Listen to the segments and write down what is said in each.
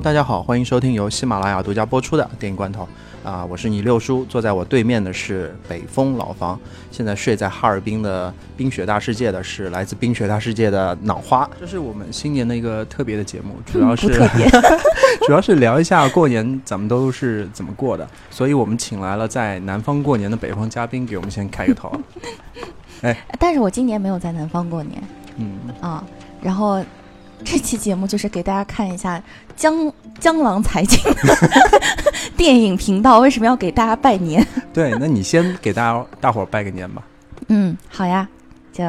Hello，大家好，欢迎收听由喜马拉雅独家播出的电影罐头。啊，我是你六叔，坐在我对面的是北风老房，现在睡在哈尔滨的冰雪大世界的是来自冰雪大世界的脑花，这是我们新年的一个特别的节目，主要是、不特别。主要是聊一下过年咱们都是怎么过的，所以我们请来了在南方过年的北方嘉宾给我们先开个头，哎。但是我今年没有在南方过年。嗯，啊。然后这期节目就是给大家看一下江江郎才尽的 电影频道为什么要给大家拜年。对，那你先给大家大伙儿拜个年吧，嗯，好呀，就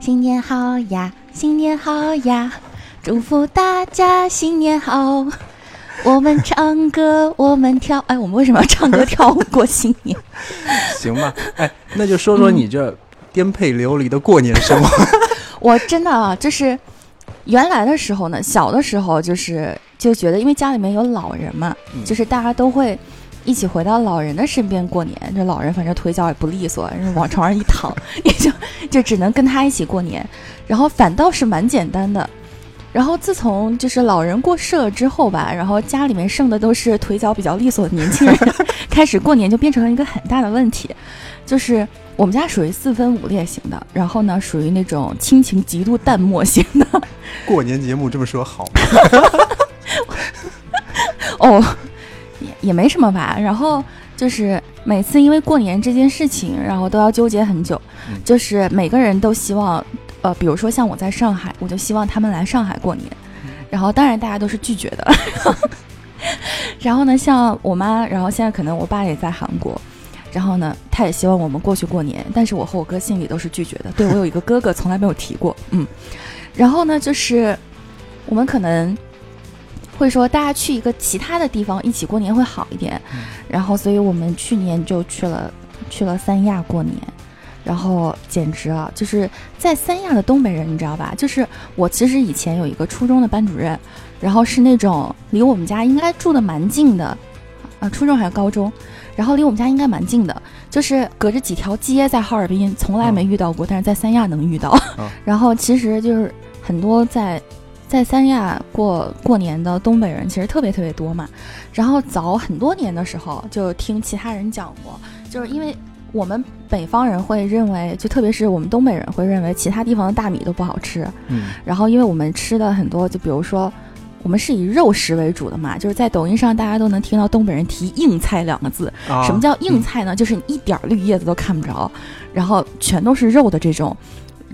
新年好呀，新年好呀，祝福大家新年好。我们唱歌，我们跳，哎，我们为什么要唱歌跳舞过新年？行吧？哎，那就说说你这颠沛流离的过年生活。我真的啊，就是原来的时候呢，小的时候就是就觉得，因为家里面有老人嘛，嗯就是大家都会一起回到老人的身边过年。这老人反正腿脚也不利索，然后往床上一躺，也就就只能跟他一起过年。然后反倒是蛮简单的。然后自从就是老人过世了之后吧，然后家里面剩的都是腿脚比较利索的年轻人，开始过年就变成了一个很大的问题，就是我们家属于四分五裂型的，然后呢属于那种亲情极度淡漠型的。过年节目这么说好吗？哦，也也没什么吧。然后就是每次因为过年这件事情，然后都要纠结很久。嗯就是每个人都希望，呃，比如说像我在上海，我就希望他们来上海过年。然后当然大家都是拒绝的。然后呢，像我妈，然后现在可能我爸也在韩国。然后呢，他也希望我们过去过年，但是我和我哥心里都是拒绝的。对我有一个哥哥，从来没有提过，嗯。然后呢，就是我们可能会说，大家去一个其他的地方一起过年会好一点。嗯然后，所以我们去年就去了去了三亚过年，然后简直啊，就是在三亚的东北人，你知道吧？就是我其实以前有一个初中的班主任，然后是那种离我们家应该住的蛮近的，啊，初中还是高中，然后离我们家应该蛮近的，就是隔着几条街，在哈尔滨从来没遇到过，但是在三亚能遇到。嗯 然后其实就是很多在在三亚过过年的东北人，其实特别特别多嘛。然后早很多年的时候，就听其他人讲过，就是因为我们北方人会认为，就特别是我们东北人会认为其他地方的大米都不好吃。嗯然后因为我们吃的很多，就比如说。我们是以肉食为主的嘛，就是在抖音上大家都能听到东北人提“硬菜”两个字，啊什么叫硬菜呢？就是你一点儿绿叶子都看不着，然后全都是肉的这种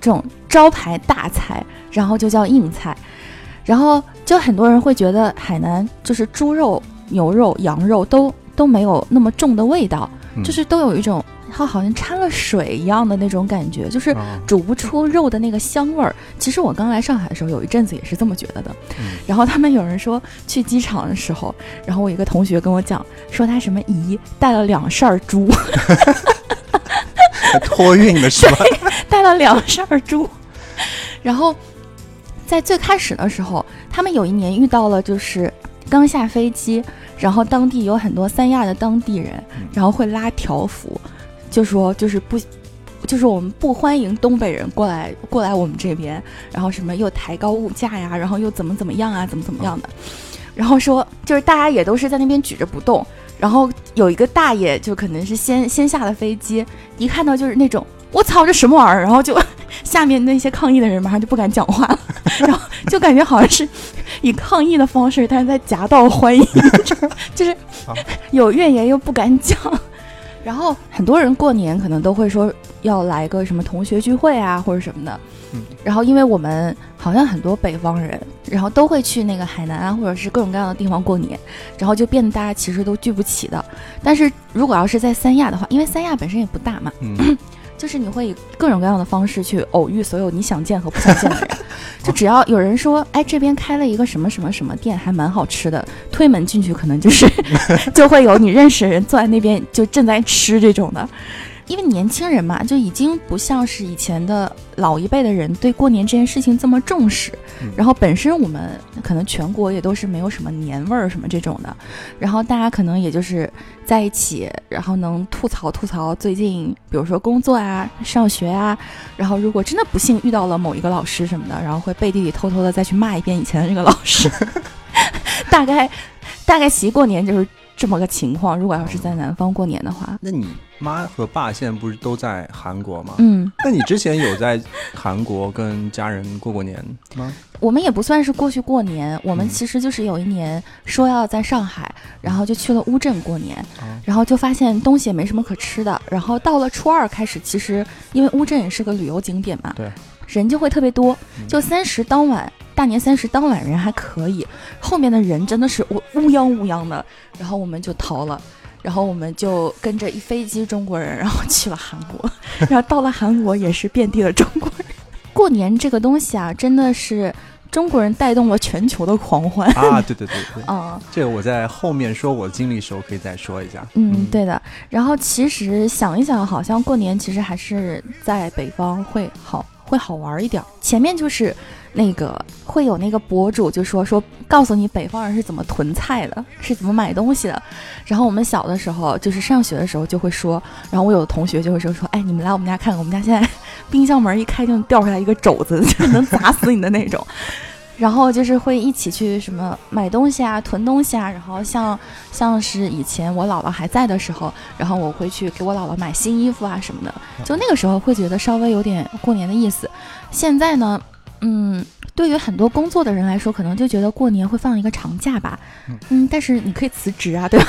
这种招牌大菜，然后就叫硬菜。然后就很多人会觉得海南就是猪肉、牛肉、羊肉都都没有那么重的味道，嗯就是都有一种它好像掺了水一样的那种感觉，就是啊煮不出肉的那个香味儿。其实我刚来上海的时候，有一阵子也是这么觉得的。嗯然后他们有人说去机场的时候，然后我一个同学跟我讲说他什么姨带了两扇儿猪，还 托运的是吧？带了两扇儿猪。然后在最开始的时候，他们有一年遇到了就是刚下飞机，然后当地有很多三亚的当地人嗯，然后会拉条幅，就说就是不。就是我们不欢迎东北人过来过来我们这边，然后什么又抬高物价呀，然后又怎么怎么样啊，怎么怎么样的，然后说就是大家也都是在那边举着不动，然后有一个大爷就可能是先先下了飞机，一看到就是那种我操这什么玩意儿，然后就 下面那些抗议的人马上就不敢讲话了，然后就感觉好像是以抗议的方式，但是在夹道欢迎，就是啊有怨言又不敢讲。然后很多人过年可能都会说要来个什么同学聚会啊，或者什么的。嗯然后因为我们好像很多北方人，然后都会去那个海南啊，或者是各种各样的地方过年，然后就变得大家其实都聚不起的。但是如果要是在三亚的话，因为三亚本身也不大嘛，嗯 就是你会以各种各样的方式去偶遇所有你想见和不想见的人。就只要有人说，哎，这边开了一个什么什么什么店，还蛮好吃的，推门进去可能就是 就会有你认识的人坐在那边就正在吃这种的。因为年轻人嘛，就已经不像是以前的老一辈的人对过年这件事情这么重视。嗯然后本身我们可能全国也都是没有什么年味儿什么这种的，然后大家可能也就是在一起，然后能吐槽吐槽最近，比如说工作啊、上学啊，然后如果真的不幸遇到了某一个老师什么的，然后会背地里偷偷的再去骂一遍以前的那个老师。大概大概习过年就是这么个情况。如果要是在南方过年的话，那你妈和爸现在不是都在韩国吗？嗯，那你之前有在韩国跟家人过过年吗？我们也不算是过去过年，我们嗯其实就是有一年说要在上海，然后就去了乌镇过年，哦然后就发现东西也没什么可吃的，然后到了初二开始，其实因为乌镇也是个旅游景点嘛，对，人就会特别多，嗯就三十当晚。大年三十当晚人还可以，后面的人真的是乌乌泱乌泱的，然后我们就逃了，然后我们就跟着一飞机中国人，然后去了韩国，然后到了韩国也是遍地的中国人。过年这个东西啊，真的是中国人带动了全球的狂欢。啊，对对对对，嗯这个我在后面说我经历的时候可以再说一下。嗯，对的。然后其实想一想，好像过年其实还是在北方会好会好玩一点儿。前面就是那个会有那个博主就说说告诉你北方人是怎么囤菜的，是怎么买东西的。然后我们小的时候就是上学的时候就会说，然后我有的同学就会说说，哎，你们来我们家看看，我们家现在冰箱门一开就掉出来一个肘子，就能砸死你的那种。然后就是会一起去什么买东西啊、囤东西啊，然后像像是以前我姥姥还在的时候，然后我会去给我姥姥买新衣服啊什么的，就那个时候会觉得稍微有点过年的意思。现在呢，嗯，对于很多工作的人来说，可能就觉得过年会放一个长假吧，嗯，但是你可以辞职啊，对吧？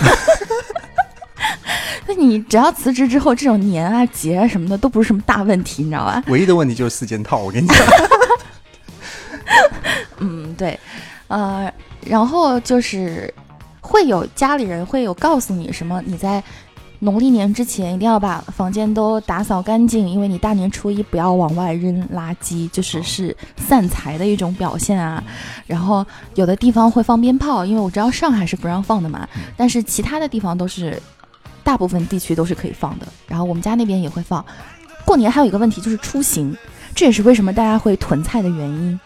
那你只要辞职之后，这种年啊、节啊什么的都不是什么大问题，你知道吧？唯一的问题就是四件套，我跟你讲。嗯，对，呃，然后就是会有家里人会有告诉你什么，你在农历年之前一定要把房间都打扫干净，因为你大年初一不要往外扔垃圾，就是是散财的一种表现啊。然后有的地方会放鞭炮，因为我知道上海是不让放的嘛，但是其他的地方都是大部分地区都是可以放的。然后我们家那边也会放。过年还有一个问题就是出行，这也是为什么大家会囤菜的原因。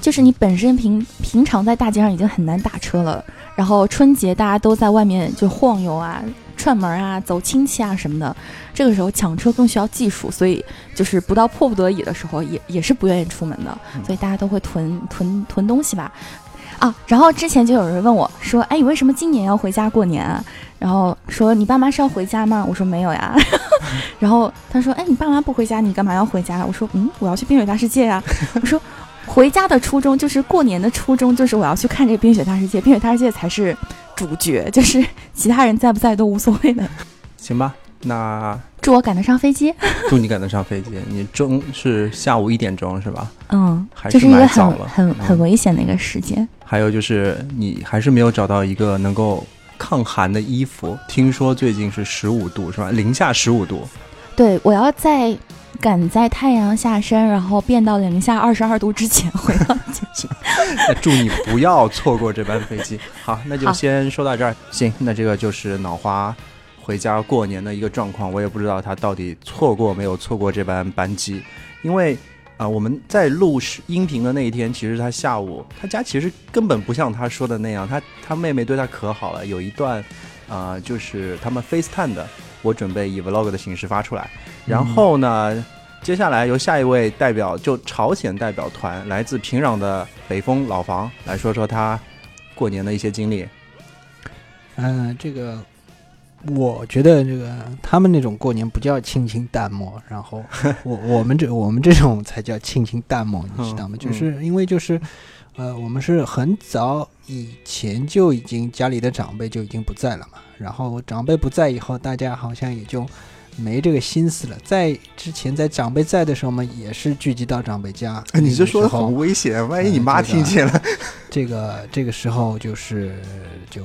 就是你本身平平常在大街上已经很难打车了，然后春节大家都在外面就晃悠啊、串门啊、走亲戚啊什么的，这个时候抢车更需要技术，所以就是不到迫不得已的时候也也是不愿意出门的，所以大家都会囤囤囤东西吧。啊，然后之前就有人问我说：“哎，你为什么今年要回家过年啊？”然后说：“你爸妈是要回家吗？”我说：“没有呀。”然后他说：“哎，你爸妈不回家，你干嘛要回家？”我说：“嗯，我要去冰雪大世界呀。” 我说。回家的初衷就是过年的初衷，就是我要去看这个冰雪大世界，冰雪大世界才是主角，就是其他人在不在都无所谓的。行吧，那祝我赶得上飞机。祝你赶得上飞机。你中是下午一点钟是吧？嗯，还这是一个蛮早了。很很很嗯危险的一个时间。还有就是你还是没有找到一个能够抗寒的衣服。听说最近是十五度是吧？零下十五度。对，我要在赶在太阳下山，然后变到零下二十二度之前回到家。那祝你不要错过这班飞机。好，那就先说到这儿。行，那这个就是脑花回家过年的一个状况。我也不知道他到底错过没有错过这班班机，因为啊、我们在录视音频的那一天，其实他下午他家其实根本不像他说的那样，他他妹妹对他可好了，有一段啊、就是他们 FaceTime 的，我准备以 Vlog 的形式发出来。然后呢，接下来由下一位代表，就朝鲜代表团，来自平壤的北风老房来说说他过年的一些经历。嗯、这个我觉得这个他们那种过年不叫亲情淡漠，然后 我我们这我们这种才叫亲情淡漠，你知道吗？嗯就是因为就是呃，我们是很早以前就已经家里的长辈就已经不在了嘛，然后长辈不在以后，大家好像也就。没这个心思了。在之前，在长辈在的时候嘛，也是聚集到长辈家。哎你这说的很危险，万一你嗯妈听见了。这个这个时候就是就，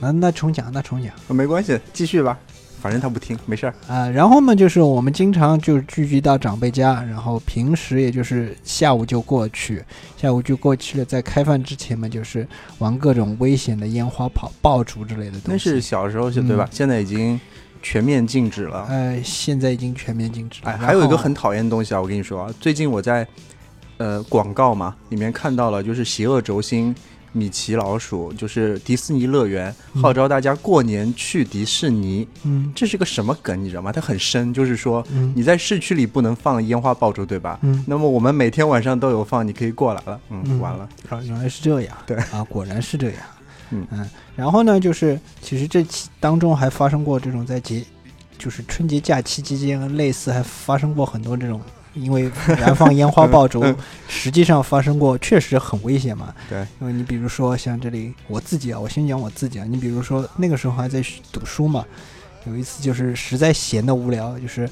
那那重讲，那重讲。没关系，继续吧，反正他不听，没事儿。啊、然后嘛，就是我们经常就聚集到长辈家，然后平时也就是下午就过去，下午就过去了。在开饭之前嘛，就是玩各种危险的烟花炮、爆竹之类的东西。那是小时候是对吧？嗯现在已经全面禁止了。呃，现在已经全面禁止了。哎，还有一个很讨厌的东西啊，我跟你说啊，最近我在呃广告嘛里面看到了，就是邪恶轴心米奇老鼠，就是迪士尼乐园，号召大家过年去迪士尼。嗯这是个什么梗，你知道吗？它很深，就是说嗯你在市区里不能放烟花爆竹，对吧？嗯那么我们每天晚上都有放，你可以过来了。嗯，嗯完了。啊，原来是这样。对啊，果然是这样。嗯然后呢，就是其实这期当中还发生过这种在节，就是春节假期期间，类似还发生过很多这种。因为燃放烟花 爆竹，实际上发生过，确实很危险嘛。对，因为你比如说像这里我自己啊，我先讲我自己啊。你比如说那个时候还在读书嘛，有一次就是实在闲的无聊，就是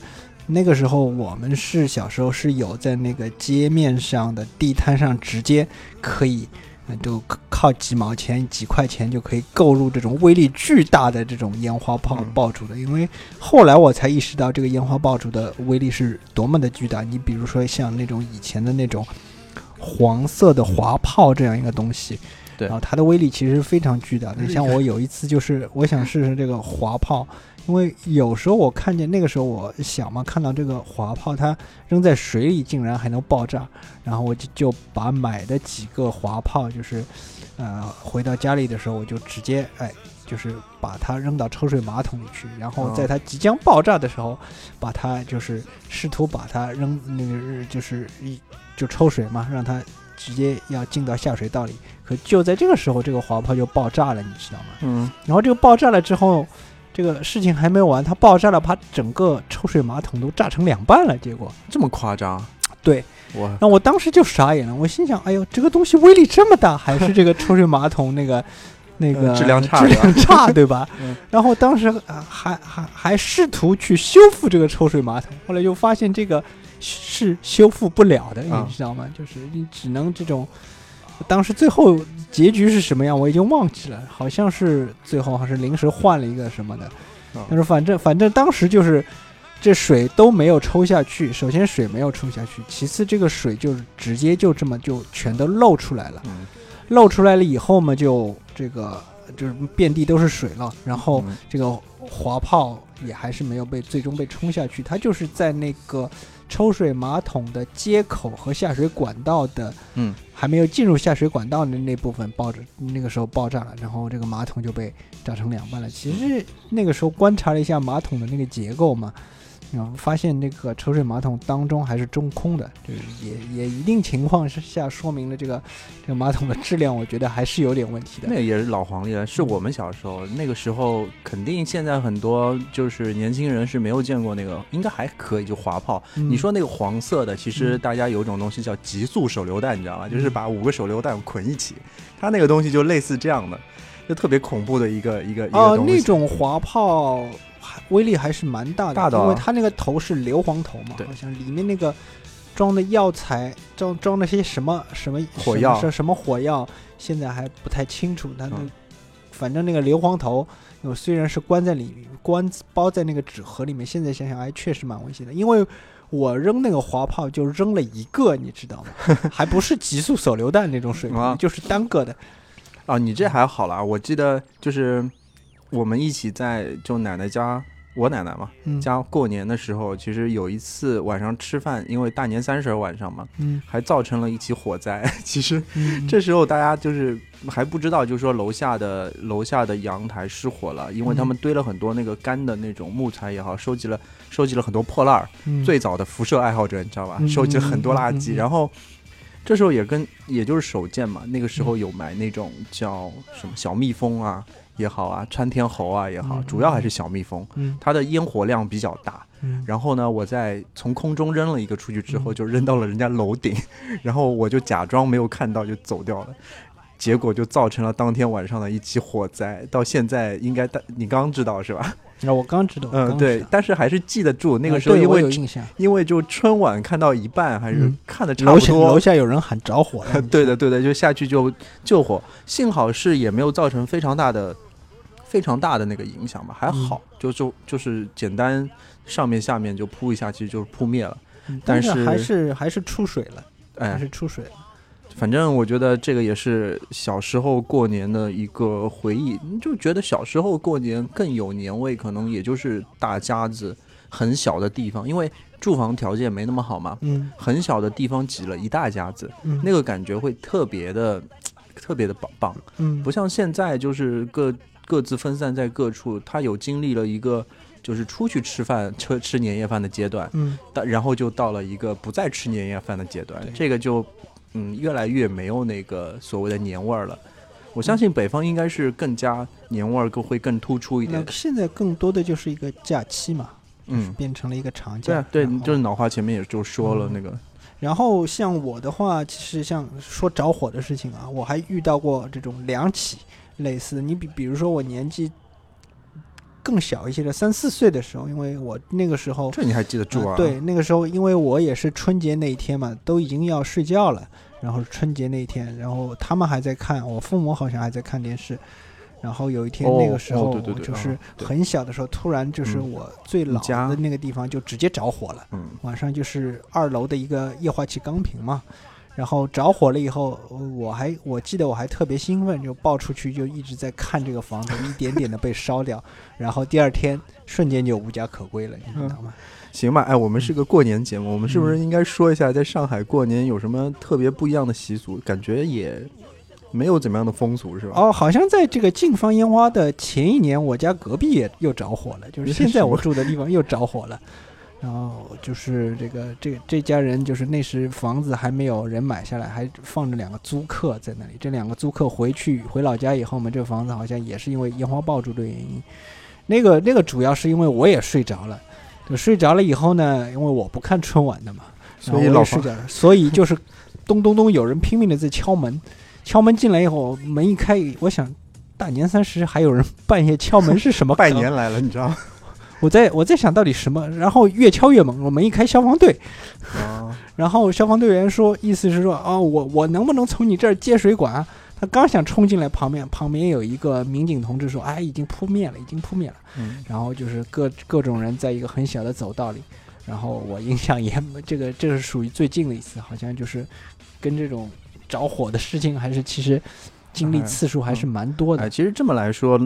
那个时候我们是小时候是有在那个街面上的地摊上直接可以，呃就靠几毛钱、几块钱就可以购入这种威力巨大的这种烟花炮嗯爆竹的。因为后来我才意识到这个烟花爆竹的威力是多么的巨大。你比如说像那种以前的那种黄色的滑炮这样一个东西。对然后它的威力其实是非常巨大的。厉像我有一次就是我想试试这个滑炮，因为有时候我看见那个时候我想嘛，看到这个滑炮它扔在水里竟然还能爆炸，然后我就就把买的几个滑炮，就是呃回到家里的时候我就直接哎。就是把它扔到抽水马桶里去，然后在它即将爆炸的时候，把它就是试图把它扔那个就是一就抽水嘛，让它直接要进到下水道里。可就在这个时候，这个滑炮就爆炸了，你知道吗？嗯，然后这个爆炸了之后，这个事情还没完，它爆炸了，把整个抽水马桶都炸成两半了。结果，这么夸张？对，我那我当时就傻眼了，我心想，哎呦，这个东西威力这么大，还是这个抽水马桶那个 那个呃质量差质量差，对吧？嗯然后当时啊还还还试图去修复这个抽水马桶，后来又发现这个是修复不了的，啊你知道吗？就是你只能这种。当时最后结局是什么样，我已经忘记了，好像是最后还是临时换了一个什么的，啊但是反正反正当时就是这水都没有抽下去，首先水没有抽下去，其次这个水就是直接就这么就全都漏出来了，嗯。漏出来了以后嘛，就这个就是遍地都是水了，然后嗯。这个滑炮也还是没有被最终被冲下去，它就是在那个抽水马桶的接口和下水管道的，嗯，还没有进入下水管道的那部分爆着，那个时候爆炸了，然后这个马桶就被炸成两半了。其实那个时候观察了一下马桶的那个结构嘛。然后发现那个抽水马桶当中还是中空的，就是也也一定情况之下说明了这个 这个马桶的质量，我觉得还是有点问题的那。也是老黄历了，是我们小时候那个时候，肯定现在很多就是年轻人是没有见过那个，应该还可以，就滑炮。嗯你说那个黄色的，其实嗯大家有一种东西叫极速手榴弹，你知道吗？就是把五个手榴弹捆一起，它那个东西就类似这样的，就特别恐怖的一个一个一个哦，东西。那种滑炮还威力还是蛮大的，大的啊因为它那个头是硫磺头嘛，好像里面那个装的药材装装那些什么什么火药什么什么火药，现在还不太清楚。它那、嗯反正那个硫磺头，我虽然是关在里面关包在那个纸盒里面，现在想想还确实蛮危险的，因为。我扔那个滑炮就扔了一个，你知道吗？还不是极速手榴弹那种水平，啊就是单个的。啊，你这还好啦，我记得就是我们一起在就奶奶家，我奶奶嘛嗯。家过年的时候，其实有一次晚上吃饭，因为大年三十儿晚上嘛，嗯，还造成了一起火灾。其实嗯。这时候大家就是还不知道，就是说楼下的楼下的阳台失火了，因为他们堆了很多那个干的那种木材也好，收集了收集了很多破烂儿。嗯。最早的辐射爱好者，你知道吧？嗯收集了很多垃圾，然后这时候也跟也就是手贱嘛，那个时候有买那种叫什么小蜜蜂啊也好啊，穿天猴啊也好，嗯主要还是小蜜蜂，嗯它的烟火量比较大。嗯然后呢，我在从空中扔了一个出去之后，嗯就扔到了人家楼顶，然后我就假装没有看到就走掉了。结果就造成了当天晚上的一起火灾，到现在应该大你刚知道是吧？那我刚知道，嗯，对但是还是记得住那个时候因为因为就春晚看到一半，还是嗯看的差楼下楼不多。下有人喊着火了 对的，对的，就下去就救火，幸好是也没有造成非常大的、非常大的那个影响吧，还好，嗯就就就是简单上面下面就扑一下，其实就是扑灭了。嗯但是是还是还是出水了，还哎，是出水了。反正我觉得这个也是小时候过年的一个回忆，就觉得小时候过年更有年味，可能也就是大家子很小的地方，因为住房条件没那么好嘛，嗯很小的地方挤了一大家子，嗯，那个感觉会特别的，特别的棒棒，嗯不像现在就是各各自分散在各处，他有经历了一个就是出去吃饭吃吃年夜饭的阶段，嗯但然后就到了一个不再吃年夜饭的阶段，这个就嗯越来越没有那个所谓的年味儿了。我相信北方应该是更加年味儿更会更突出一点那。现在更多的就是一个假期嘛，嗯，变成了一个长假。对啊，对，就是脑花前面也就说了嗯那个，然后像我的话，其实像说着火的事情啊，我还遇到过这种两起类似。你比比如说我年纪更小一些的三四岁的时候，因为我那个时候这你还记得住啊？啊对，那个时候因为我也是春节那一天嘛，都已经要睡觉了，然后春节那一天，然后他们还在看，我父母好像还在看电视。然后有一天哦那个时候，就是很小的时候，突然就是嗯我最老家的那个地方就直接着火了。嗯，晚上就是二楼的一个液化气钢瓶嘛，然后着火了以后，呃我还我记得我还特别兴奋，就抱出去就一直在看这个房子一点点的被烧掉，然后第二天瞬间就无家可归了，你知道吗？行吧，哎，我们是个过年节目，我们是不是嗯应该说一下在上海过年有什么特别不一样的习俗？感觉也没有怎么样的风俗，是吧？哦，好像在这个禁放烟花的前一年，我家隔壁也又着火了，就是现在我住的地方又着火了。然后就是这个这个这家人，就是那时房子还没有人买下来，还放着两个租客在那里。这两个租客回去回老家以后嘛，这个房子好像也是因为烟花爆竹的原因。那个那个主要是因为我也睡着了，就睡着了以后呢，因为我不看春晚的嘛，我 所以老睡着了，所以就是咚咚咚有人拼命的在敲门，敲门进来以后，门一开，我想大年三十还有人半夜敲门是什么 拜年来了，你知道吗？我在我在想到底什么，然后越敲越猛，我门一开，消防队，啊，然后消防队员说，意思是说，哦，我我能不能从你这儿接水管啊？他刚想冲进来，旁边旁边有一个民警同志说，哎，已经扑灭了，已经扑灭了。嗯，然后就是各各种人在一个很小的走道里，然后我印象也这个这是属于最近的一次，好像就是跟这种着火的事情还是其实经历哎次数还是蛮多的。哎，其实这么来说，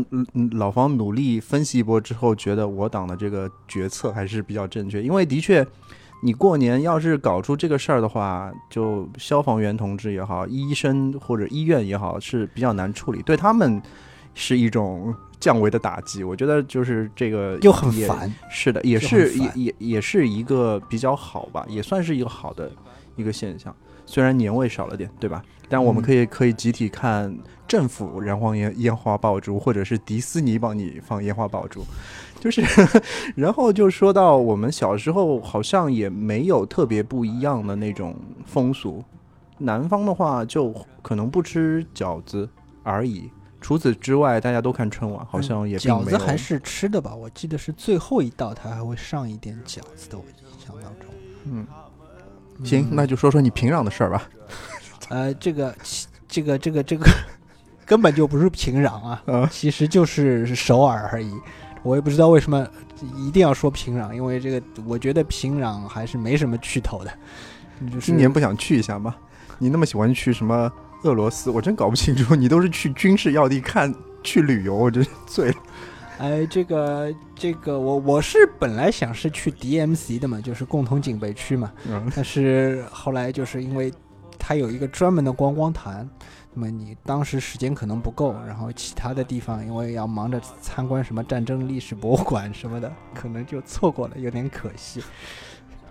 老方努力分析一波之后，觉得我党的这个决策还是比较正确，因为的确，你过年要是搞出这个事儿的话，就消防员同志也好，医生或者医院也好，是比较难处理，对他们是一种降维的打击。我觉得就是这个又很烦，是的，也是也也也是一个比较好吧，也算是一个好的一个现象。虽然年味少了点，对吧？但我们嗯可以可以集体看政府燃放烟烟花爆竹，或者是迪士尼帮你放烟花爆竹，就是，然后就说到我们小时候好像也没有特别不一样的那种风俗，南方的话就可能不吃饺子而已。除此之外，大家都看春晚，好像也并饺没有。子还是吃的吧？我记得是最后一道，它还会上一点饺子的，我印象当中。嗯，行，嗯那就说说你平壤的事儿吧。呃，这个这个这个这个根本就不是平壤啊，啊其实就是首尔而已。我也不知道为什么一定要说平壤，因为这个我觉得平壤还是没什么去头的。就是今年不想去一下吗？你那么喜欢去什么俄罗斯，我真搞不清楚。你都是去军事要地看去旅游，我真是醉了。哎，这个这个，我我是本来想是去 DMC 的嘛，就是共同警备区嘛，嗯但是后来就是因为它有一个专门的观光团，那么你当时时间可能不够，然后其他的地方因为要忙着参观什么战争历史博物馆什么的，可能就错过了，有点可惜。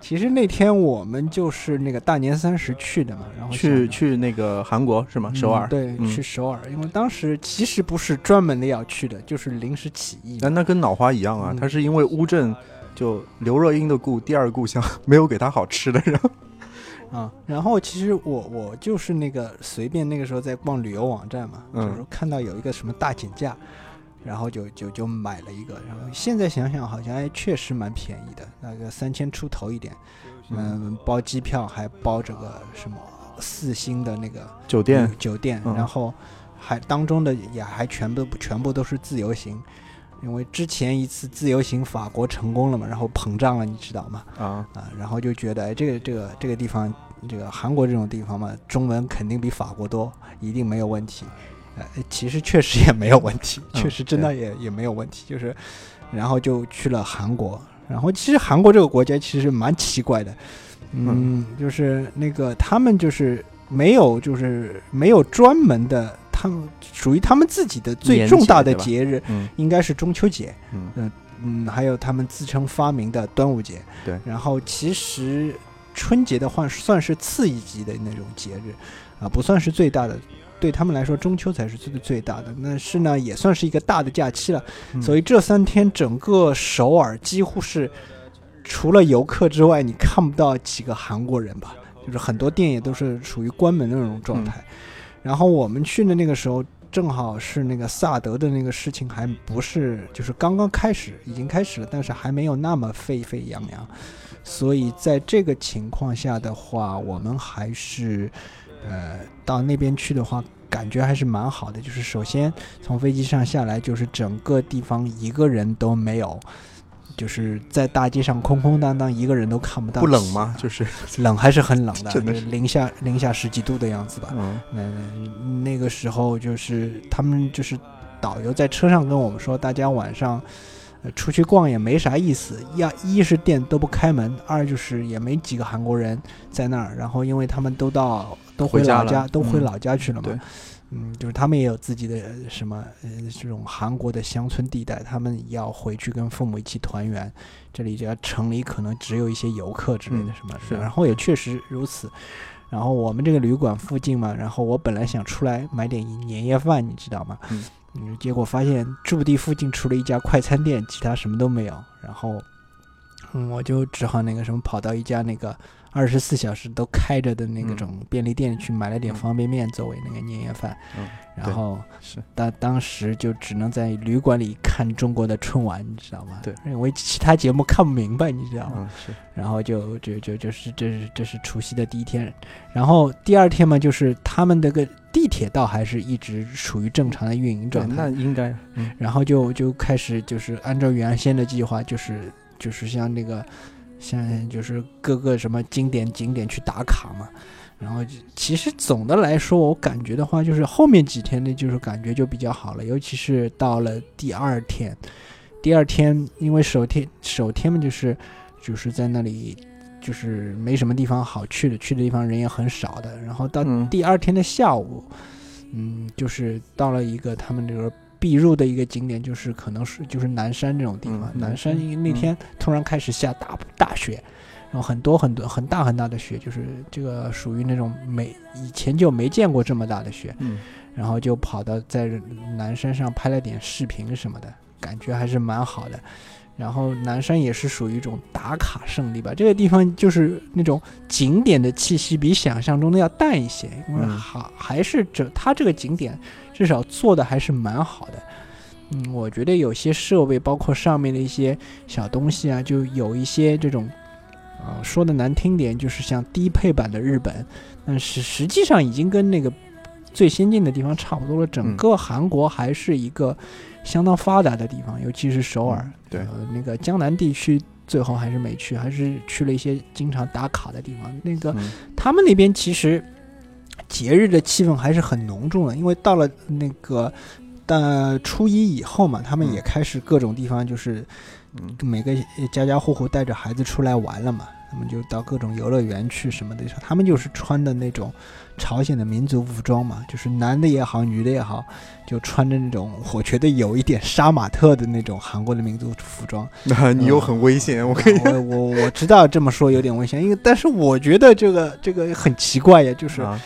其实那天我们就是那个大年三十去的嘛，然后去去那个韩国是吗？嗯首尔。对，嗯去首尔，因为当时其实不是专门的要去的，就是临时起意。那那跟脑花一样啊，嗯他是因为乌镇就刘若英的故第二故乡没有给他好吃的，然 后啊，然后其实我我就是那个随便那个时候在逛旅游网站嘛，嗯就是看到有一个什么大减价，然后就就就买了一个，然后现在想想好像哎确实蛮便宜的，那个三千出头一点，嗯，包机票还包这个什么四星的那个酒店旅酒店，嗯然后还当中的也还全部全部都是自由行。因为之前一次自由行法国成功了嘛，然后膨胀了，你知道吗？啊，啊，然后就觉得哎，这个这个这个地方，这个韩国这种地方嘛，中文肯定比法国多，一定没有问题。呃，其实确实也没有问题，嗯确实真的也、也没有问题，就是，然后就去了韩国。然后其实韩国这个国家其实蛮奇怪的，嗯，就是那个他们就是没有就是没有专门的，他们属于他们自己的最重大的节日，嗯应该是中秋节。嗯嗯，还有他们自称发明的端午节。对然后其实春节的话算是次一级的那种节日，啊，不算是最大的。对他们来说，中秋才是最最大的。但是呢，也算是一个大的假期了。嗯所以这三天，整个首尔几乎是除了游客之外，你看不到几个韩国人吧？就是很多店也都是属于关门的那种状态。然后我们去的那个时候，正好是那个萨德的那个事情还不是，就是刚刚开始，已经开始了，但是还没有那么沸沸扬扬。所以在这个情况下的话，我们还是，呃，到那边去的话，感觉还是蛮好的。就是首先从飞机上下来，就是整个地方一个人都没有，就是在大街上空空荡荡，一个人都看不到。不冷吗？？就是冷还是很冷的，真的是零下零下十几度的样子吧。嗯嗯，那个时候就是他们就是导游在车上跟我们说，大家晚上呃出去逛也没啥意思，要一是店都不开门，二就是也没几个韩国人在那儿，然后因为他们都到都回老家，都回嗯老家去了嘛。对嗯，就是他们也有自己的呃什么呃这种韩国的乡村地带，他们要回去跟父母一起团圆。这里这城里可能只有一些游客之类的嗯什么，是然后也确实如此。然后我们这个旅馆附近嘛，然后我本来想出来买点年夜饭，你知道吗？嗯嗯，结果发现驻地附近除了一家快餐店，其他什么都没有。然后，我就只好那个什么，跑到一家那个二十四小时都开着的那种便利店去买了点嗯方便面作为那个年夜饭。嗯，然后是当当时就只能在旅馆里看中国的春晚，你知道吗？对，因为其他节目看不明白，你知道吗？嗯是然后就就就就是这是这是除夕的第一天，然后第二天嘛，就是他们这个地铁道还是一直处于正常的运营状，态，那应该嗯然后就就开始就是按照原先的计划，就是就是像那个像就是各个什么经典景点去打卡嘛。然后其实总的来说，我感觉的话，就是后面几天呢，就是感觉就比较好了，尤其是到了第二天。第二天，因为首天首天嘛，就是就是在那里就是没什么地方好去的，去的地方人也很少的。然后到嗯第二天的下午，嗯，就是到了一个他们这个必入的一个景点，就是可能是就是南山这种地方。嗯南山南山那天突然开始下大大雪，然后很多很多很大很大的雪，就是这个属于那种没以前就没见过这么大的雪。嗯然后就跑到在南山上拍了点视频什么的，感觉还是蛮好的。然后南山也是属于一种打卡胜地吧，这个地方就是那种景点的气息比想象中的要淡一些，因为好还还是这它这个景点至少做的还是蛮好的。嗯，我觉得有些设备，包括上面的一些小东西啊，就有一些这种，呃，说的难听点，就是像低配版的日本，但是实际上已经跟那个最先进的地方差不多了。整嗯个韩国还是一个相当发达的地方，尤其是首尔。嗯对呃，那个江南地区最后还是没去，还是去了一些经常打卡的地方。那个嗯他们那边其实节日的气氛还是很浓重的，因为到了那个呃初一以后嘛，他们嗯也开始各种地方就是嗯每个家家户户带着孩子出来玩了嘛，他们就到各种游乐园去什么的，他们就是穿的那种朝鲜的民族服装嘛，就是男的也好，女的也好，就穿着那种我觉得有一点杀马特的那种韩国的民族服装。那你又很危险，我可以 我我我知道这么说有点危险，因为但是我觉得这个这个很奇怪呀，就是啊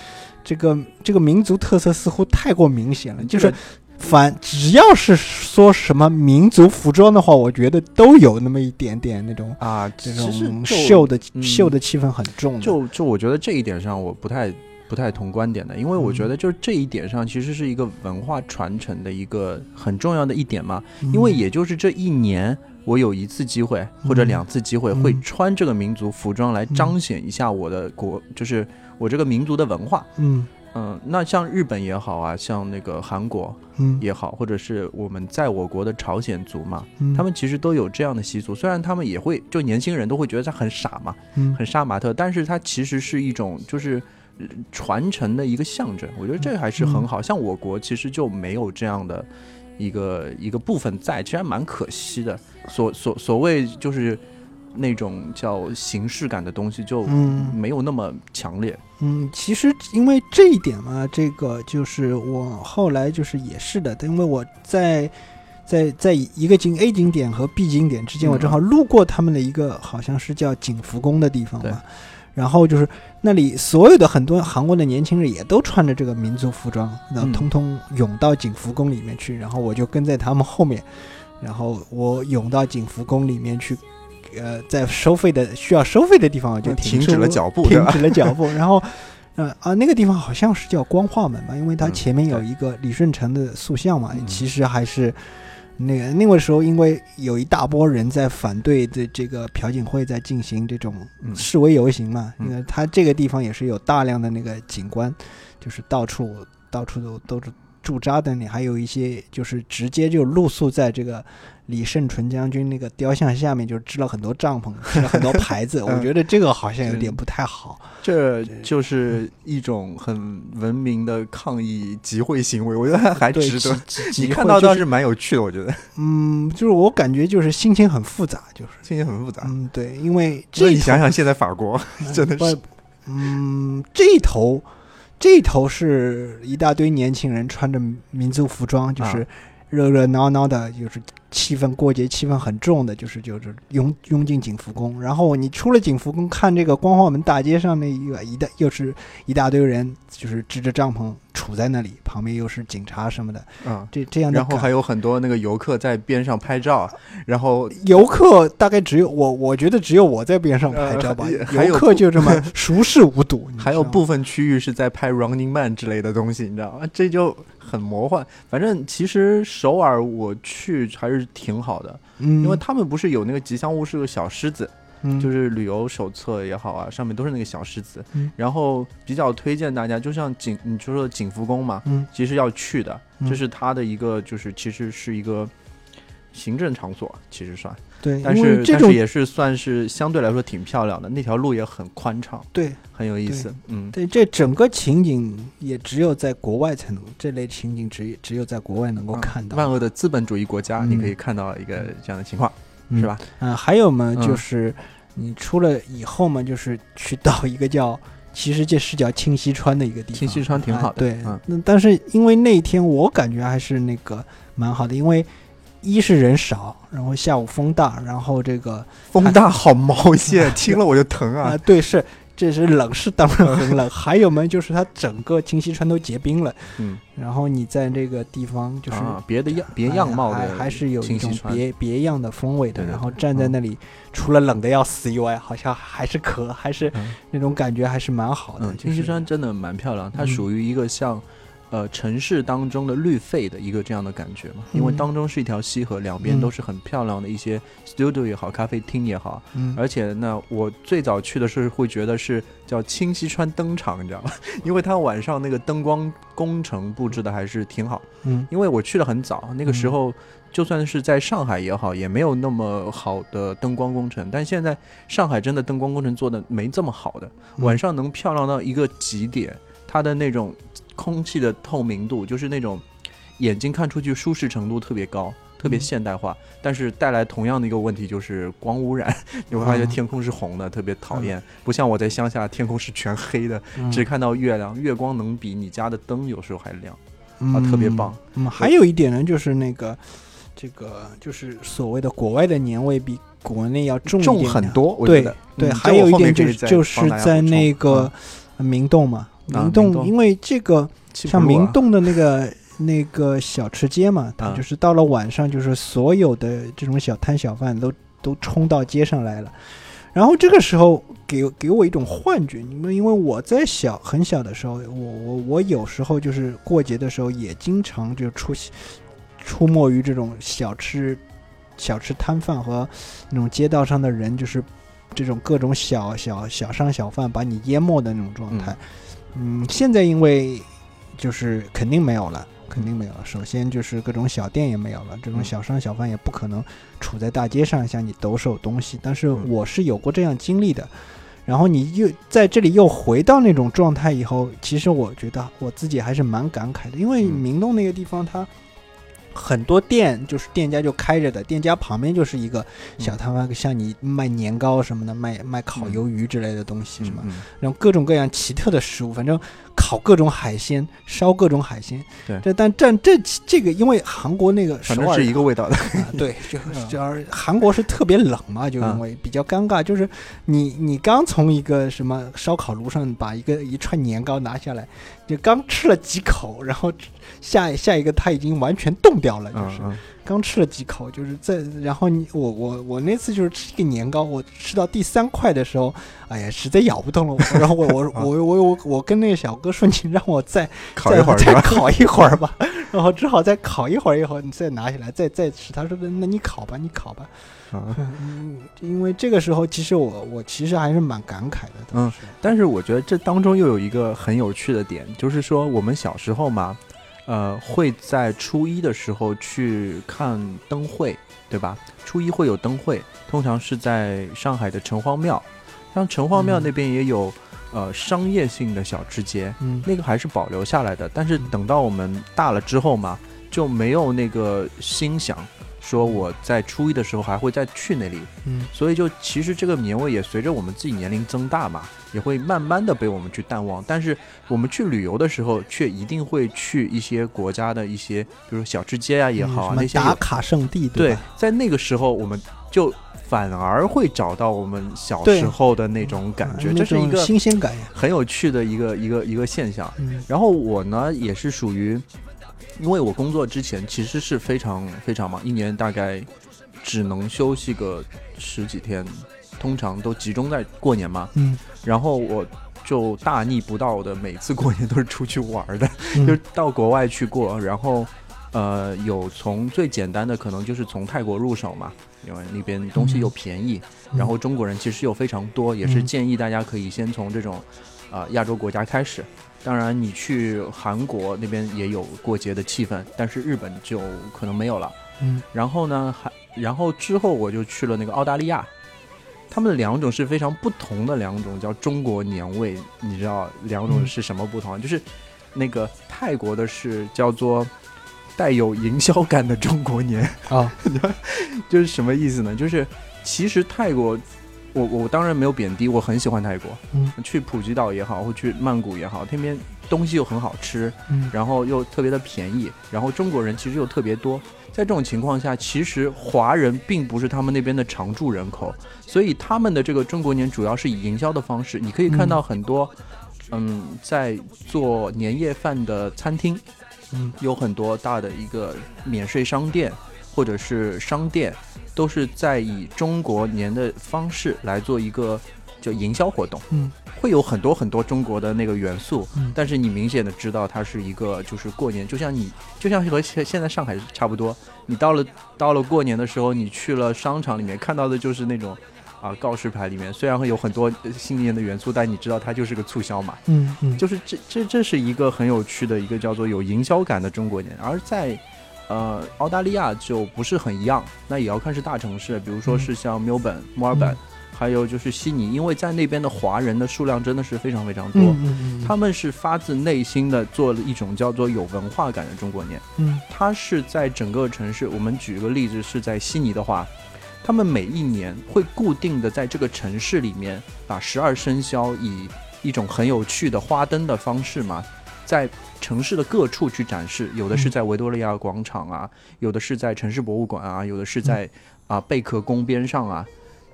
这个这个民族特色似乎太过明显了，就是反只要是说什么民族服装的话，我觉得都有那么一点点那种啊，这种秀的嗯秀的气氛很重的。就就我觉得这一点上我不太不太同观点的，因为我觉得就是这一点上其实是一个文化传承的一个很重要的一点嘛，嗯。因为也就是这一年。我有一次机会或者嗯两次机会，嗯。会穿这个民族服装来彰显一下我的国，就是我这个民族的文化。嗯。嗯，那像日本也好啊，像那个韩国嗯。也好，或者是我们在我国的朝鲜族嘛，嗯。他们其实都有这样的习俗。虽然他们也会，就年轻人都会觉得他很傻嘛，嗯。很杀马特，但是他其实是一种就是呃传承的一个象征。我觉得这还是嗯很好。像我国其实就没有这样的一个一个部分在，其实还蛮可惜的。所所所谓就是。那种叫形式感的东西就嗯没有那么强烈。嗯，其实因为这一点嘛，这个就是我后来就是也是的，因为我在在在一个景 A 景点和 B 景点之间，嗯我正好路过他们的一个好像是叫景福宫的地方嘛，然后就是那里所有的很多韩国的年轻人也都穿着这个民族服装，然后嗯通通涌到景福宫里面去，然后我就跟在他们后面，然后我涌到景福宫里面去。呃，在收费的需要收费的地方，我就停止了脚步，停？止了脚步，然后，呃啊，那个地方好像是叫光化门吧，因为它嗯前面有一个李舜臣的塑像嘛，其实还是那个那个时候，因为有一大波人在反对的这个朴槿惠在进行这种嗯示威游行嘛，嗯因为他这个地方也是有大量的那个警官，就是到处到处都都是驻扎的，你还有一些就是直接就露宿在这个李胜纯将军那个雕像下面，就支了很多帐篷，支了很多 牌子。我嗯觉得这个好像有点不太好。这就是一种很文明的抗议集会行为，我觉得还，值得。你看到倒是蛮有趣的，我觉得嗯，就是我感觉就是心情很复杂，就是心情很复杂。嗯，对，因为这你想想，现在法国 真的是，嗯，这一头，这一头是一大堆年轻人穿着民族服装，就是啊热热闹闹的，就是气氛过节气氛很重的，就是就是拥拥进景福宫。然后你出了景福宫，看这个光化门大街上那一个一大又是一大堆人，就是支着帐篷杵在那里，旁边又是警察什么的，嗯，这这样的然后还有很多那个游客在边上拍照，然后游客大概只有我，我觉得只有我在边上拍照吧呃，游客就这么 熟视无睹。还有部分区域是在拍 Running Man 之类的东西，你知道吗？这就很魔幻。反正其实首尔我去还是挺好的，嗯，因为他们不是有那个吉祥物是个小狮子，嗯。就是旅游手册也好啊，上面都是那个小狮子。嗯。然后比较推荐大家，就像景，你就说景福宫嘛，嗯。其实要去的，嗯。这是它的一个，就是其实是一个行政场所，其实算，对，但因为这种是但是也是算是相对来说挺漂亮的，那条路也很宽敞，对。很有意思。嗯，对这整个情景也只有在国外才能，这类情景只只有在国外能够啊看到。万恶的资本主义国家，嗯。你可以看到一个这样的情况，嗯是吧？嗯，还有嘛，嗯就是你出了以后嘛，就是去到一个叫。其实这是叫清溪川的一个地方，清溪川挺好的啊对，嗯那但是因为那一天我感觉还是那个蛮好的，因为一是人少，然后下午风大，然后这个风大好毛线，听了我就疼啊、啊！对，是这是冷是当然很冷，还有嘛，就是它整个清溪川都结冰了，嗯，然后你在这个地方就是啊，别的样别样貌的还还是有一种别别样的风味的。然后站在那里，除了冷的要死以外，好像还是可，还是嗯那种感觉还是蛮好的。嗯，清溪就是川真的蛮漂亮，它嗯属于一个像。呃，城市当中的绿肺的一个这样的感觉嘛，因为嗯当中是一条溪河，两边嗯都是很漂亮的一些 studio 也好，咖啡厅也好，嗯，而且呢，我最早去的时候会觉得是叫清溪川灯场，你知道吗？因为它晚上那个灯光工程布置的还是挺好。嗯因为我去的很早，那个时候就算是在上海也好，也没有那么好的灯光工程。但现在上海真的灯光工程做的没这么好的，嗯晚上能漂亮到一个极点，它的那种空气的透明度，就是那种眼睛看出去舒适程度特别高。特别嗯现代化，但是带来同样的一个问题就是光污染。你会发现啊天空是红的，特别讨厌。不像我在乡下，天空是全黑的，嗯只看到月亮，月光能比你家的灯有时候还亮。嗯啊特别棒。嗯，还有一点呢，就是那个这个就是所谓的国外的年味比国内要重很多，我对。对，嗯还有一点就是就是在那个啊明洞嘛，啊明洞，因为这个像明洞的那个 那个小吃街嘛，就是到了晚上，就是所有的这种小摊小贩都都冲到街上来了。然后这个时候给给我一种幻觉，因为因为我在小很小的时候，我我我有时候就是过节的时候也经常就出出没于这种小吃小吃摊贩和那种街道上的人，就是这种各种小小小商小贩把你淹没的那种状态。嗯现在因为就是肯定没有了。肯定没有了。首先就是各种小店也没有了，这种嗯小商小贩也不可能处在大街上向你抖手东西。但是嗯我是有过这样经历的。然后你又在这里又回到那种状态以后，其实我觉得我自己还是蛮感慨的，因为嗯明洞那个地方它很多店就是店家就开着的，店家旁边就是一个小摊贩，像你卖年糕什么的，卖卖烤鱿鱼之类的东西，什么，嗯。然后各种各样奇特的食物，反正烤各种海鲜，烧各种海鲜。对这但这这这个，因为韩国那个首尔反正是一个味道的。啊，对，就嗯就而韩国是特别冷嘛，就因为比较尴尬，就是你你刚从一个什么烧烤炉上把一个一串年糕拿下来，就刚吃了几口，然后下下一个它已经完全冻掉了，就是嗯嗯刚吃了几口，就是在然后你我我我那次就是吃一个年糕，我吃到第三块的时候，哎呀，实在咬不动了，然后我我 我我我我跟那个小哥说，你让我再 烤一会儿吧？再再烤一会儿吧，然后只好再烤一会儿，一会儿你再拿起来再再吃。他说的，那你烤吧，你烤吧。因为这个时候其实我我其实还是蛮感慨的。嗯，但是我觉得这当中又有一个很有趣的点，就是说我们小时候嘛，呃，会在初一的时候去看灯会，对吧？初一会有灯会，通常是在上海的城隍庙，像城隍庙嗯那边也有、呃商业性的小吃街，嗯那个还是保留下来的。但是等到我们大了之后嘛，就没有那个心想说我在初一的时候还会再去那里，嗯所以就其实这个年味也随着我们自己年龄增大嘛，也会慢慢的被我们去淡忘。但是我们去旅游的时候，却一定会去一些国家的一些，比如小吃街啊也好啊，嗯那些打卡圣地，对吧？，在那个时候我们就反而会找到我们小时候的那种感觉，这是一个新鲜感。很有趣的一个一个一个现象。嗯然后我呢也是属于，因为我工作之前其实是非常非常忙，一年大概只能休息个十几天，通常都集中在过年嘛。嗯，然后我就大逆不道的，每次过年都是出去玩的，嗯 就是到国外去过，然后。呃，有从最简单的可能就是从泰国入手嘛，因为那边东西又便宜，嗯然后中国人其实又非常多，也是嗯建议大家可以先从这种啊、亚洲国家开始。当然，你去韩国那边也有过节的气氛，但是日本就可能没有了。嗯然后呢，还然后之后我就去了那个澳大利亚，他们两种是非常不同的两种叫中国年味，你知道两种嗯是什么不同啊？就是那个泰国的是叫做带有营销感的中国年，啊 就是什么意思呢？就是其实泰国，我我当然没有贬低，我很喜欢泰国。嗯去普吉岛也好，或去曼谷也好，那边东西又很好吃，嗯然后又特别的便宜，然后中国人其实又特别多。在这种情况下，其实华人并不是他们那边的常住人口，所以他们的这个中国年主要是以营销的方式。你可以看到很多，嗯，在做年夜饭的餐厅，嗯有很多大的一个免税商店或者是商店，都是在以中国年的方式来做一个就营销活动，嗯。会有很多很多中国的那个元素，嗯。但是你明显的知道它是一个就是过年，就像你就像和现现在上海差不多，你到了到了过年的时候，你去了商场里面看到的就是那种。啊，告示牌里面。虽然会有很多呃新年的元素，但你知道它就是个促销嘛，嗯嗯。就是这这这是一个很有趣的一个叫做有营销感的中国年，而在呃澳大利亚就不是很一样，那也要看是大城市，比如说是像墨尔本、墨尔本，嗯。还有就是悉尼，因为在那边的华人的数量真的是非常非常多，嗯嗯嗯，他们是发自内心的做了一种叫做有文化感的中国年。嗯。它是在整个城市，我们举个例子，是在悉尼的话，他们每一年会固定的在这个城市里面，把十二生肖以一种很有趣的花灯的方式嘛，在城市的各处去展示，有的是在维多利亚广场啊，有的是在城市博物馆啊，有的是在啊贝壳宫边上啊，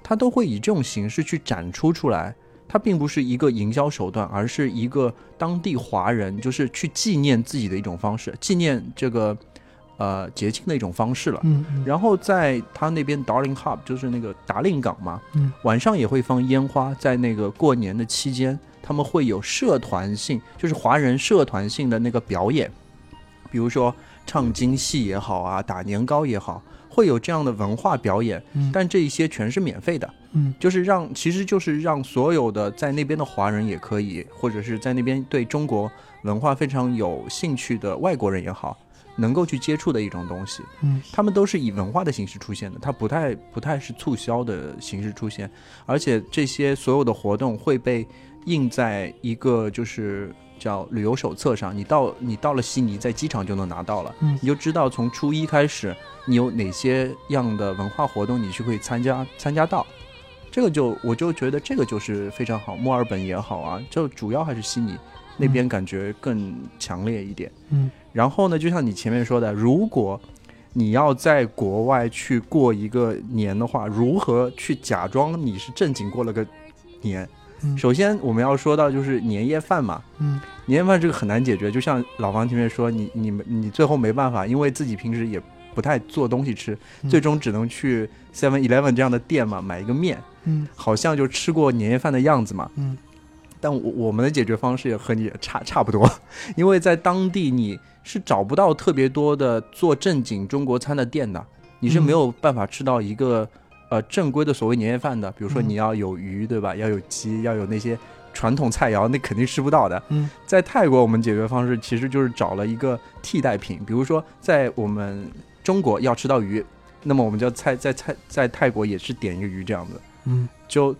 它都会以这种形式去展出出来。它并不是一个营销手段，而是一个当地华人就是去纪念自己的一种方式，纪念这个呃节庆的一种方式了。嗯嗯然后在他那边 Darling Hub 就是那个达令港嘛，嗯晚上也会放烟花，在那个过年的期间，他们会有社团性，就是华人社团性的那个表演，比如说唱京戏也好啊，打年糕也好，会有这样的文化表演，嗯。但这一些全是免费的。嗯。就是让，其实就是让所有的在那边的华人也可以，或者是在那边对中国文化非常有兴趣的外国人也好，能够去接触的一种东西。嗯。他们都是以文化的形式出现的，它不太不太是促销的形式出现，而且这些所有的活动会被印在一个就是叫旅游手册上，你到你到了悉尼，在机场就能拿到了，嗯你就知道从初一开始你有哪些样的文化活动你去可以参加参加到。这个就我就觉得这个就是非常好，墨尔本也好啊，就主要还是悉尼那边感觉更强烈一点。嗯然后呢，就像你前面说的，如果你要在国外去过一个年的话，如何去假装你是正经过了个年？嗯。首先我们要说到就是年夜饭嘛，嗯。年夜饭这个很难解决，就像老方前面说，你你们你最后没办法，因为自己平时也不太做东西吃，嗯。最终只能去 Seven Eleven 这样的店嘛买一个面，嗯。好像就吃过年夜饭的样子嘛。嗯。但我我们的解决方式也和你差差不多，因为在当地你是找不到特别多的做正经中国餐的店的，你是嗯。没有办法吃到一个、呃正规的所谓年夜饭的。比如说嗯你要有鱼，对吧？要有鸡，要有那些传统菜肴，那肯定吃不到的。嗯在泰国，我们解决方式其实就是找了一个替代品，比如说在我们中国要吃到鱼，那么我们就在在泰在泰国也是点一个鱼这样子。嗯就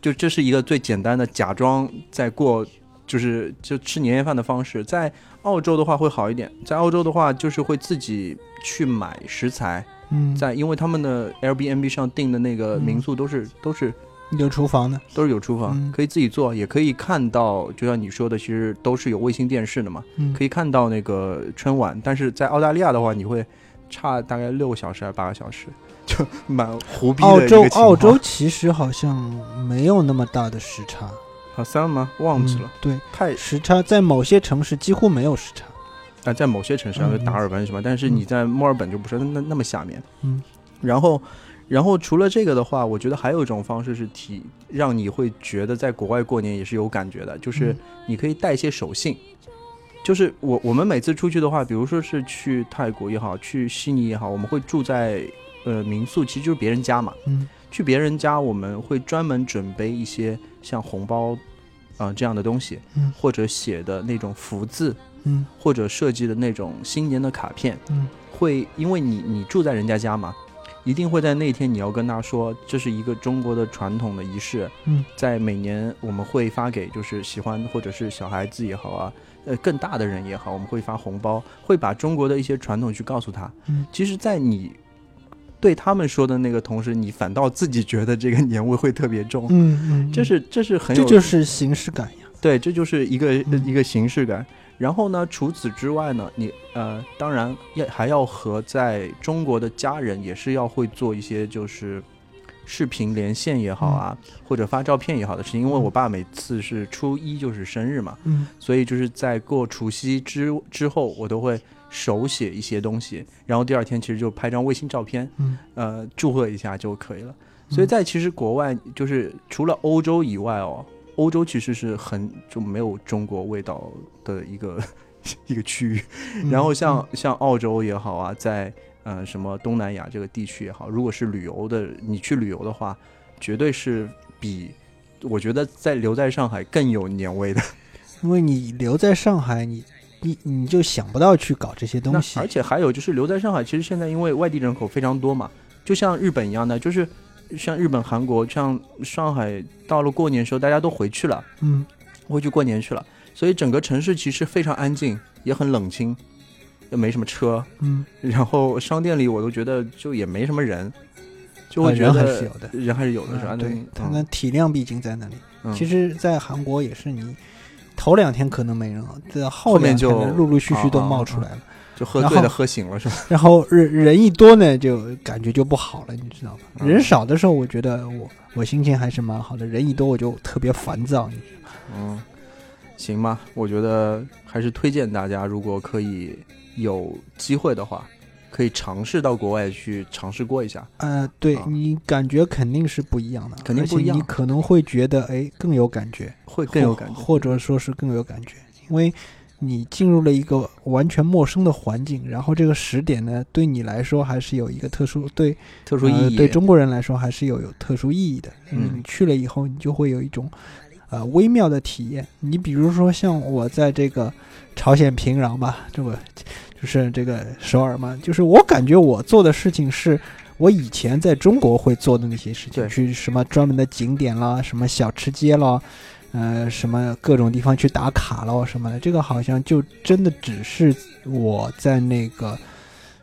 就这是一个最简单的假装在过，就是就吃年夜饭的方式。在澳洲的话会好一点，在澳洲的话就是会自己去买食材，嗯，在因为他们的 Airbnb 上订的那个民宿都是、都是有厨房的，都是有厨房，嗯可以自己做，也可以看到，就像你说的，其实都是有卫星电视的嘛，嗯可以看到那个春晚。但是在澳大利亚的话，你会差大概六个小时还是八个小时，就蛮胡逼的澳洲澳洲其实好像没有那么大的时差，好像吗？忘记了，嗯对，太时差在某些城市几乎没有时差。啊，在某些城市啊，嗯就达尔文什么，但是你在墨尔本就不是那那那么下面。嗯，然后，然后除了这个的话，我觉得还有一种方式是提让你会觉得在国外过年也是有感觉的，就是嗯你可以带一些手信。就是我我们每次出去的话，比如说是去泰国也好，去悉尼也好，我们会住在呃民宿，其实就是别人家嘛。嗯去别人家，我们会专门准备一些像红包啊、这样的东西，嗯或者写的那种福字，嗯。或者设计的那种新年的卡片，嗯。会因为你你住在人家家嘛，一定会在那天你要跟他说，这是一个中国的传统的仪式，嗯，在每年我们会发给就是喜欢或者是小孩子也好啊，呃更大的人也好，我们会发红包，会把中国的一些传统去告诉他。嗯，其实，在你对他们说的那个同时，你反倒自己觉得这个年味会特别重，嗯嗯，这是这是很有这就是形式感呀。对，这就是一个、嗯。一个形式感。然后呢，除此之外呢，你呃，当然要还要和在中国的家人也是要会做一些就是视频连线也好啊，或者发照片也好的事情。因为我爸每次是初一就是生日嘛，嗯所以就是在过除夕之之后，我都会手写一些东西，然后第二天其实就拍张卫星照片，嗯呃，祝贺一下就可以了。所以在其实国外，就是除了欧洲以外哦，欧洲其实是很就没有中国味道的一个 一个区域。嗯然后像像澳洲也好啊，在呃什么东南亚这个地区也好，如果是旅游的，你去旅游的话，绝对是比我觉得在留在上海更有年味的。因为你留在上海，你你你就想不到去搞这些东西而。且还有就是留在上海，其实现在因为外地人口非常多嘛，就像日本一样的，就是像日本、韩国，像上海，到了过年时候大家都回去了，嗯回去过年去了，所以整个城市其实非常安静，也很冷清，也没什么车，嗯，然后商店里我都觉得就也没什么人，就会觉得人还是有的人还是有的是吧？嗯对，它嗯的体量毕竟在那里。嗯其实，在韩国也是你。头两天可能没人，这后后面就陆陆续续都冒出来了。就喝醉了喝醒了是吧？然后人人一多呢，就感觉就不好了，你知道吧？嗯人少的时候，我觉得我我心情还是蛮好的，人一多我就特别烦躁。你知道吗嗯，行吧，我觉得还是推荐大家，如果可以有机会的话，可以尝试到国外去尝试过一下。呃，对啊你感觉肯定是不一样的，肯定不一样你可能会觉得哎更有感觉，会更有感觉。或或者说是更有感觉，因为你进入了一个完全陌生的环境，然后这个时点呢，对你来说还是有一个特殊对特殊意义，呃对中国人来说还是有有特殊意义的。嗯你去了以后，你就会有一种呃微妙的体验。你比如说像我在这个朝鲜平壤吧，这个就是这个首尔嘛，就是我感觉我做的事情是。我以前在中国会做的那些事情，去什么专门的景点啦，什么小吃街啦，呃，什么各种地方去打卡了什么的，这个好像就真的只是我在那个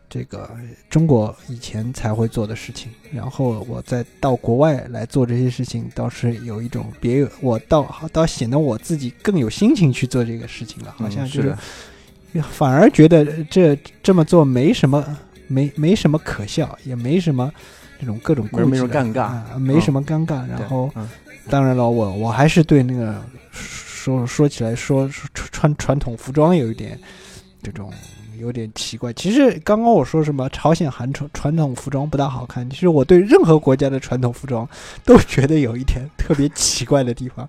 这个中国以前才会做的事情，然后我再到国外来做这些事情，倒是有一种别有，我倒倒显得我自己更有心情去做这个事情了，好像嗯就是的反而觉得这这么做没什么，没没什么可笑，也没什么这种各种尴尬。啊，没什么尴尬。对然后，嗯当然了，我我还是对那个说说起来说说穿传统服装有一点这种有点奇怪。其实刚刚我说什么朝鲜韩传传统服装不大好看，其实我对任何国家的传统服装都觉得有一点特别奇怪的地方。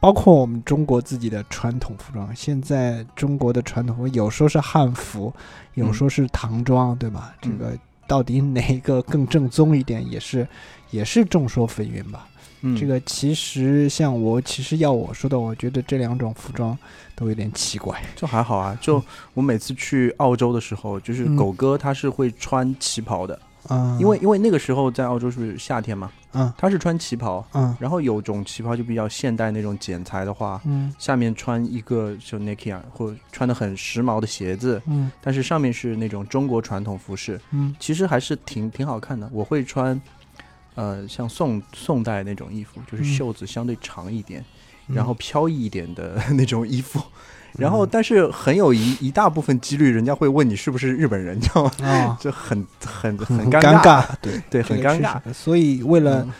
包括我们中国自己的传统服装，现在中国的传统服有说是汉服，有说是唐装，对吧？嗯这个到底哪一个更正宗一点，也是也是众说纷纭吧。嗯。这个其实像我，其实要我说的，我觉得这两种服装都有点奇怪。就还好啊。就我每次去澳洲的时候，就是嗯。狗哥他是会穿旗袍的，嗯，因为因为那个时候在澳洲是夏天嘛，嗯他是穿旗袍，嗯然后有种旗袍就比较现代那种剪裁的话，嗯。下面穿一个就 Nike 啊，或者穿的很时髦的鞋子，嗯。但是上面是那种中国传统服饰，嗯。其实还是挺挺好看的。我会穿，呃，像宋宋代那种衣服，就是嗯袖子相对长一点，嗯然后飘逸一点的 那种衣服。然后，但是很有一一大部分几率，人家会问你是不是日本人，你知道吗？啊，就很很很很尴尴尬，对对，很尴尬。所以为了嗯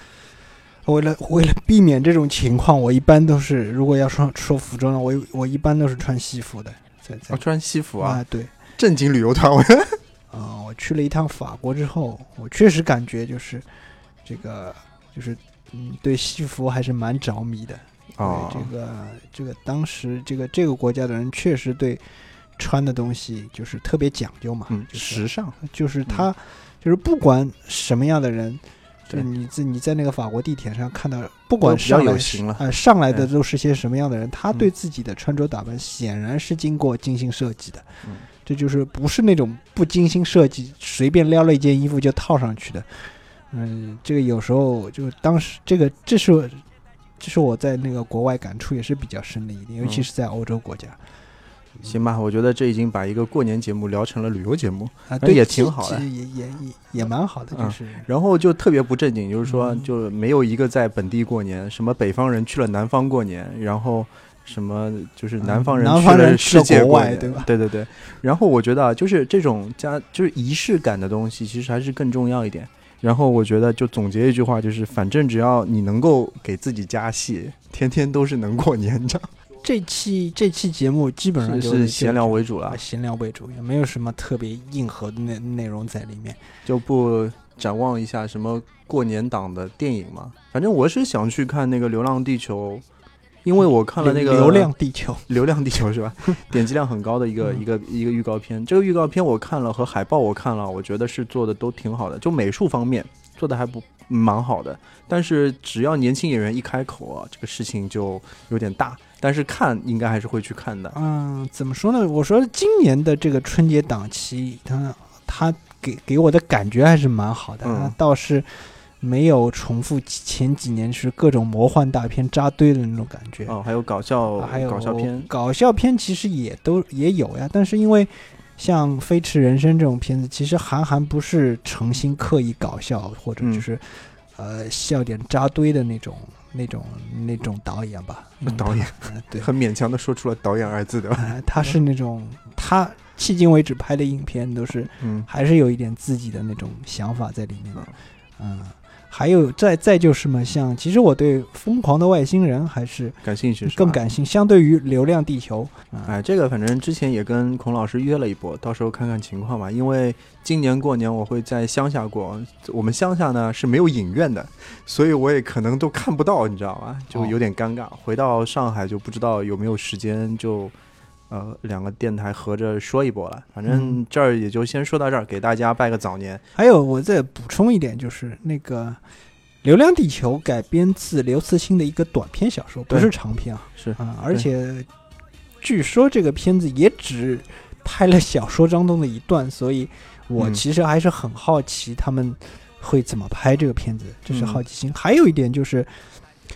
为了为了避免这种情况，我一般都是如果要说说服装的，我我一般都是穿西服的，在在哦，穿西服啊，啊，对，正经旅游团，我去了一趟法国之后，我确实感觉就是这个就是嗯，对西服还是蛮着迷的。哦对，这个这个当时这个这个国家的人确实对穿的东西就是特别讲究嘛，嗯，就是时尚，就是他、就是不管什么样的人。就对你在你在那个法国地铁上看到，不管上来上来的都是些什么样的人，他嗯对自己的穿着打扮显然是经过精心设计的。嗯这就是不是那种不精心设计，随便撩了一件衣服就套上去的。嗯，这个有时候就当时这个这是我这是我在那个国外感触也是比较深的一点，尤其嗯。是在欧洲国家。行吧，我觉得这已经把一个过年节目聊成了旅游节目，啊，对，也挺好的其实也也也也蛮好的，就嗯是。然后就特别不正经，就是说嗯。就没有一个在本地过年，什么北方人去了南方过年，然后什么就是南方人去了世界国过年，外对吧？对对对。然后我觉得啊，就是这种家就是仪式感的东西，其实还是更重要一点。然后我觉得就总结一句话，就是反正只要你能够给自己加戏，天天都是能过年，的这期这期节目基本上是就是闲聊为主了啊，，闲聊为主，也没有什么特别硬核的内内容在里面。就不展望一下什么过年档的电影嘛。反正我是想去看那个《流浪地球》，因为我看了那个流量地球，流量地球是吧？点击量很高的一个、嗯一个一个预告片。这个预告片我看了和海报我看了，我觉得是做的都挺好的，就美术方面做的还不蛮好的。但是只要年轻演员一开口啊，这个事情就有点大。但是看应该还是会去看的。嗯，怎么说呢？我说今年的这个春节档期，它它给给我的感觉还是蛮好的，嗯倒是没有重复前几年是各种魔幻大片扎堆的那种感觉。哦，还有搞笑、啊还有搞笑片，搞笑片其实也都也有呀，但是因为像《飞驰人生》这种片子，其实韩寒不是诚心刻意搞笑，或者嗯就是、呃笑点扎堆的那种那种那种导演吧。嗯 导演 嗯对，很勉强的说出了“导演”二字，对吧？呃他是那种他迄今为止拍的影片都是嗯，还是有一点自己的那种想法在里面的。嗯，还有再再就是嘛，像其实我对《疯狂的外星人》还是感兴趣更感兴趣，相对于《流浪地球》啊，哎，这个反正之前也跟孔老师约了一波，到时候看看情况吧。因为今年过年我会在乡下过，我们乡下呢是没有影院的，所以我也可能都看不到，你知道吗？就有点尴尬。回到上海就不知道有没有时间就。呃，两个电台合着说一波了，反正嗯这儿也就先说到这儿，给大家拜个早年。还有，我再补充一点，就是那个《流浪地球》改编自刘慈欣的一个短篇小说，不是长篇啊。是啊、而且据说这个片子也只拍了小说当中的一段，所以我嗯其实还是很好奇他们会怎么拍这个片子，这是嗯好奇心。还有一点就是，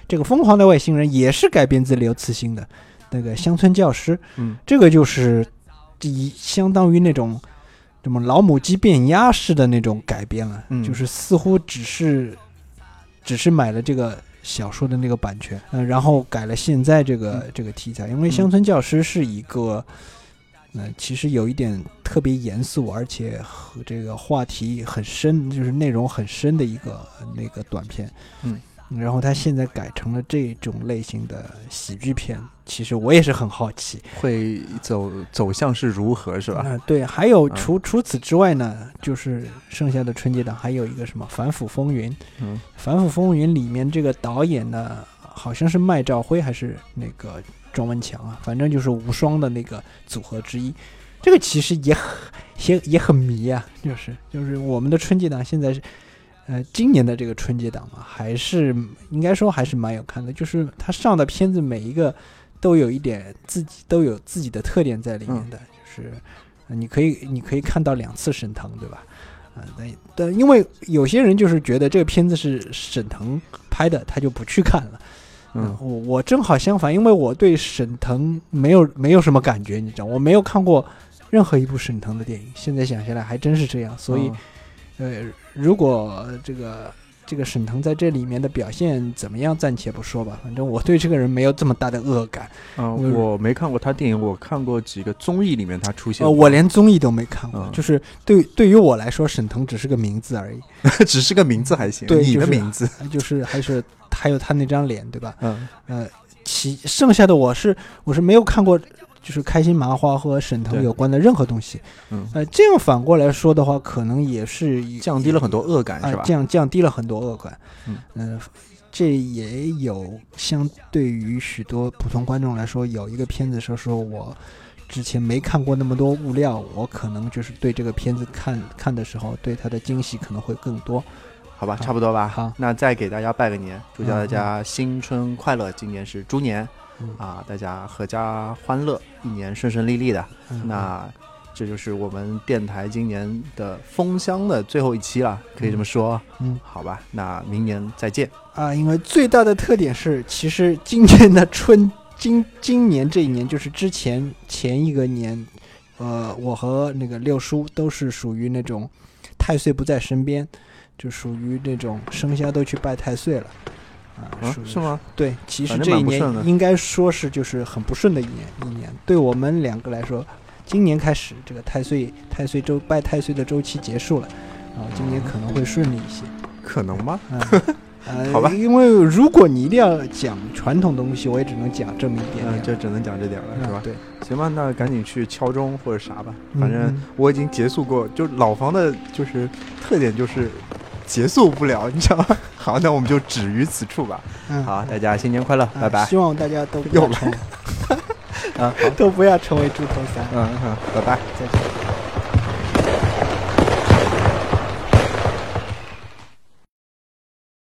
这个《疯狂的外星人》也是改编自刘慈欣的那个《乡村教师》，嗯，这个就是以相当于那种什么老母鸡变鸭式的那种改编了，嗯。就是似乎只是只是买了这个小说的那个版权，嗯、然后改了现在这个、这个题材，因为《嗯。乡村教师》是一个。嗯，其实有一点特别严肃，而且和这个话题很深，就是内容很深的一个呃那个短片。嗯，然后他现在改成了这种类型的喜剧片，其实我也是很好奇。会走走向是如何是吧？啊、对，还有嗯除、除此之外呢，就是剩下的春节档还有一个什么《反腐风云》。嗯《反腐风云》里面这个导演呢，好像是麦兆辉还是那个庄文强啊，反正就是无双的那个组合之一。这个其实也很也也很迷啊，就是就是我们的春节档现在是，呃，今年的这个春节档嘛，还是应该说还是蛮有看的，就是他上的片子每一个都有一点自己都有自己的特点在里面的，就是呃你可以你可以看到两次沈腾，对吧？啊、但但因为有些人就是觉得这个片子是沈腾拍的，他就不去看了。嗯我我正好相反，因为我对沈腾没有没有什么感觉，你知道，我没有看过任何一部沈腾的电影。现在想下来还真是这样，所以、呃，如果这个这个沈腾在这里面的表现怎么样，暂且不说吧，反正我对这个人没有这么大的恶感。嗯，我我没看过他电影，我看过几个综艺里面他出现呃，我连综艺都没看过，嗯就是对对于我来说，沈腾只是个名字而已，只是个名字还行，对你的就是名字，就是还是还有他那张脸，对吧？嗯。呃，其剩下的我是我是没有看过，就是开心麻花和沈腾有关的任何东西。嗯，呃，这样反过来说的话，可能也是降低了很多恶感啊、是吧？降降低了很多恶感。嗯呃这也有相对于许多普通观众来说，有一个片子说说我之前没看过那么多物料，我可能就是对这个片子看看的时候，对它的惊喜可能会更多。好吧，差不多吧。好那再给大家拜个年，祝嗯大家新春快乐！今年是猪年嗯啊，大家阖家欢乐，一年顺顺利利的。嗯那这就是我们电台今年的封箱的最后一期了，可以这么说。嗯好吧，那明年再见。啊，因为最大的特点是，其实今年的春今今年这一年就是之前前一个年，呃，我和那个六叔都是属于那种太岁不在身边，就属于那种生肖都去拜太岁了。啊，是吗？对，其实这一年应该说是就是很不顺的一年一年。对我们两个来说，今年开始这个太岁太岁周拜太岁的周期结束了，然后，今年可能会顺利一些。可能吗？嗯，呃，好吧因为如果你一定要讲传统东西，我也只能讲这么一点嗯，点，就只能讲这点了，是吧？嗯对，行吧，那赶紧去敲钟或者啥吧。嗯反正我已经结束过，就老房的，就是特点就是结束不了，你知道吗？好，那我们就止于此处吧。嗯，好，大家新年快乐，啊拜拜。希望大家都不要成，啊，都不要成为猪头三，嗯嗯，拜拜。再见。